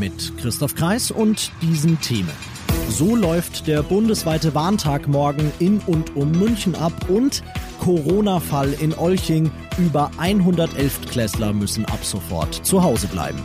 Mit Christoph Kreis und diesen Themen. So läuft der bundesweite Warntag morgen in und um München ab und Corona-Fall in Olching. Über 111 Klässler müssen ab sofort zu Hause bleiben.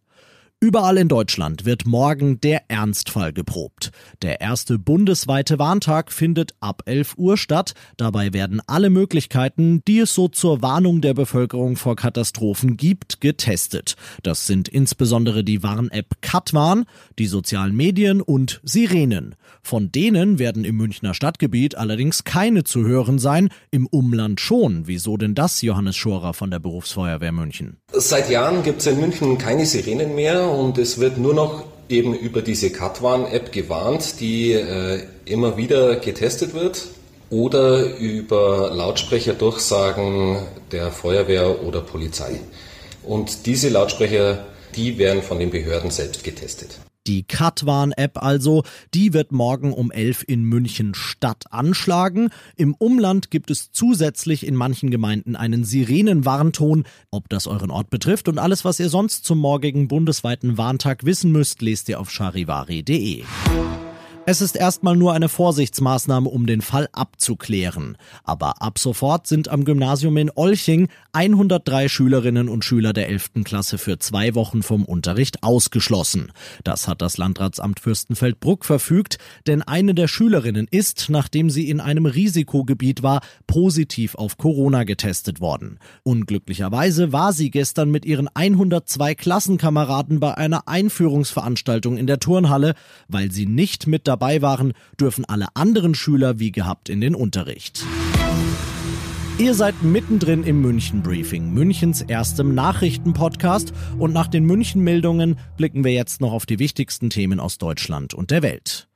Überall in Deutschland wird morgen der Ernstfall geprobt. Der erste bundesweite Warntag findet ab 11 Uhr statt. Dabei werden alle Möglichkeiten, die es so zur Warnung der Bevölkerung vor Katastrophen gibt, getestet. Das sind insbesondere die Warn-App Katwarn, die sozialen Medien und Sirenen. Von denen werden im Münchner Stadtgebiet allerdings keine zu hören sein, im Umland schon. Wieso denn das, Johannes Schorer von der Berufsfeuerwehr München? Seit Jahren gibt es in München keine Sirenen mehr und es wird nur noch eben über diese Katwarn-App gewarnt, die äh, immer wieder getestet wird oder über Lautsprecherdurchsagen der Feuerwehr oder Polizei. Und diese Lautsprecher, die werden von den Behörden selbst getestet. Die Katwarn-App also, die wird morgen um 11 in München Stadt anschlagen. Im Umland gibt es zusätzlich in manchen Gemeinden einen Sirenenwarnton. Ob das euren Ort betrifft und alles, was ihr sonst zum morgigen bundesweiten Warntag wissen müsst, lest ihr auf charivari.de. Es ist erstmal nur eine Vorsichtsmaßnahme, um den Fall abzuklären. Aber ab sofort sind am Gymnasium in Olching 103 Schülerinnen und Schüler der 11. Klasse für zwei Wochen vom Unterricht ausgeschlossen. Das hat das Landratsamt Fürstenfeldbruck verfügt, denn eine der Schülerinnen ist, nachdem sie in einem Risikogebiet war, positiv auf Corona getestet worden. Unglücklicherweise war sie gestern mit ihren 102 Klassenkameraden bei einer Einführungsveranstaltung in der Turnhalle, weil sie nicht mit dabei waren, dürfen alle anderen Schüler wie gehabt in den Unterricht. Ihr seid mittendrin im München Briefing, Münchens erstem Nachrichtenpodcast und nach den München Meldungen blicken wir jetzt noch auf die wichtigsten Themen aus Deutschland und der Welt.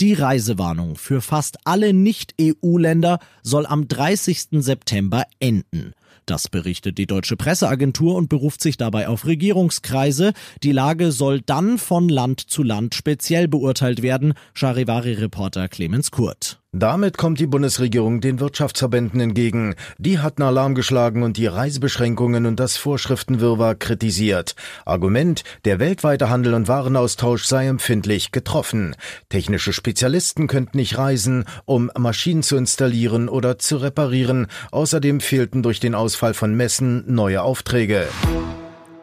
Die Reisewarnung für fast alle Nicht-EU-Länder soll am 30. September enden. Das berichtet die deutsche Presseagentur und beruft sich dabei auf Regierungskreise. Die Lage soll dann von Land zu Land speziell beurteilt werden, Charivari-Reporter Clemens Kurt. Damit kommt die Bundesregierung den Wirtschaftsverbänden entgegen. Die hatten Alarm geschlagen und die Reisebeschränkungen und das Vorschriftenwirrwarr kritisiert. Argument, der weltweite Handel und Warenaustausch sei empfindlich getroffen. Technische Spezialisten könnten nicht reisen, um Maschinen zu installieren oder zu reparieren. Außerdem fehlten durch den Ausfall von Messen neue Aufträge.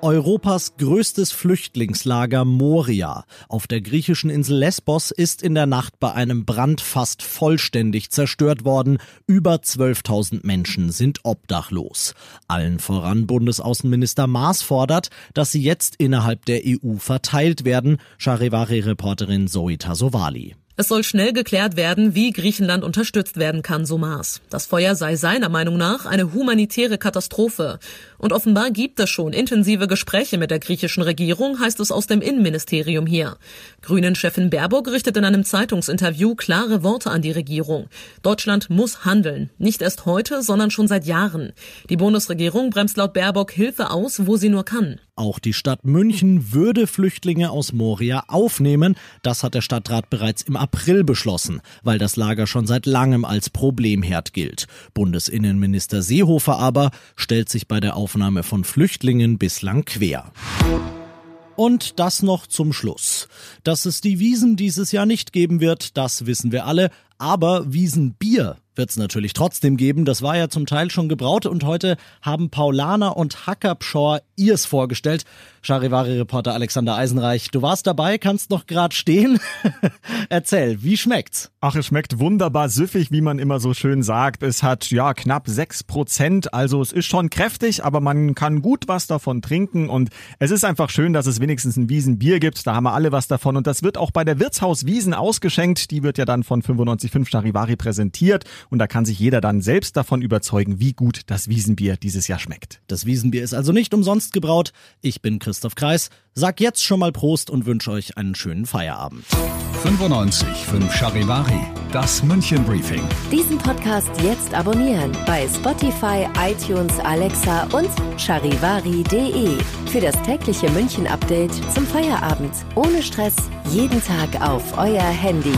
Europas größtes Flüchtlingslager Moria auf der griechischen Insel Lesbos ist in der Nacht bei einem Brand fast vollständig zerstört worden. Über 12.000 Menschen sind obdachlos. Allen voran Bundesaußenminister Maas fordert, dass sie jetzt innerhalb der EU verteilt werden. Charivari-Reporterin Zoe Tasovali. Es soll schnell geklärt werden, wie Griechenland unterstützt werden kann, so Maas. Das Feuer sei seiner Meinung nach eine humanitäre Katastrophe. Und offenbar gibt es schon intensive Gespräche mit der griechischen Regierung, heißt es aus dem Innenministerium hier. Grünen-Chefin Baerbock richtet in einem Zeitungsinterview klare Worte an die Regierung. Deutschland muss handeln. Nicht erst heute, sondern schon seit Jahren. Die Bundesregierung bremst laut Baerbock Hilfe aus, wo sie nur kann. Auch die Stadt München würde Flüchtlinge aus Moria aufnehmen. Das hat der Stadtrat bereits im April beschlossen, weil das Lager schon seit langem als Problemherd gilt. Bundesinnenminister Seehofer aber stellt sich bei der Aufnahme von Flüchtlingen bislang quer. Und das noch zum Schluss. Dass es die Wiesen dieses Jahr nicht geben wird, das wissen wir alle, Aber Wiesenbier wird es natürlich trotzdem geben. Das war ja zum Teil schon gebraut und heute haben Paulaner und Hackerpschor ihrs vorgestellt. Charivari-Reporter Alexander Eisenreich, du warst dabei, kannst noch grad stehen. Erzähl, wie schmeckt's? Ach, es schmeckt wunderbar süffig, wie man immer so schön sagt. Es hat ja knapp sechs Prozent, also es ist schon kräftig, aber man kann gut was davon trinken und es ist einfach schön, dass es wenigstens ein Wiesenbier gibt. Da haben wir alle was davon und das wird auch bei der Wirtshaus Wiesen ausgeschenkt. Die wird ja dann von 95.5 Charivari präsentiert und da kann sich jeder dann selbst davon überzeugen, wie gut das Wiesenbier dieses Jahr schmeckt. Das Wiesenbier ist also nicht umsonst gebraut. Ich bin Christoph Kreis, sag jetzt schon mal Prost und wünsche euch einen schönen Feierabend. 95 5 Charivari, das München Briefing. Diesen Podcast jetzt abonnieren bei Spotify, iTunes, Alexa und charivari.de. Für das tägliche München Update zum Feierabend. Ohne Stress, jeden Tag auf euer Handy.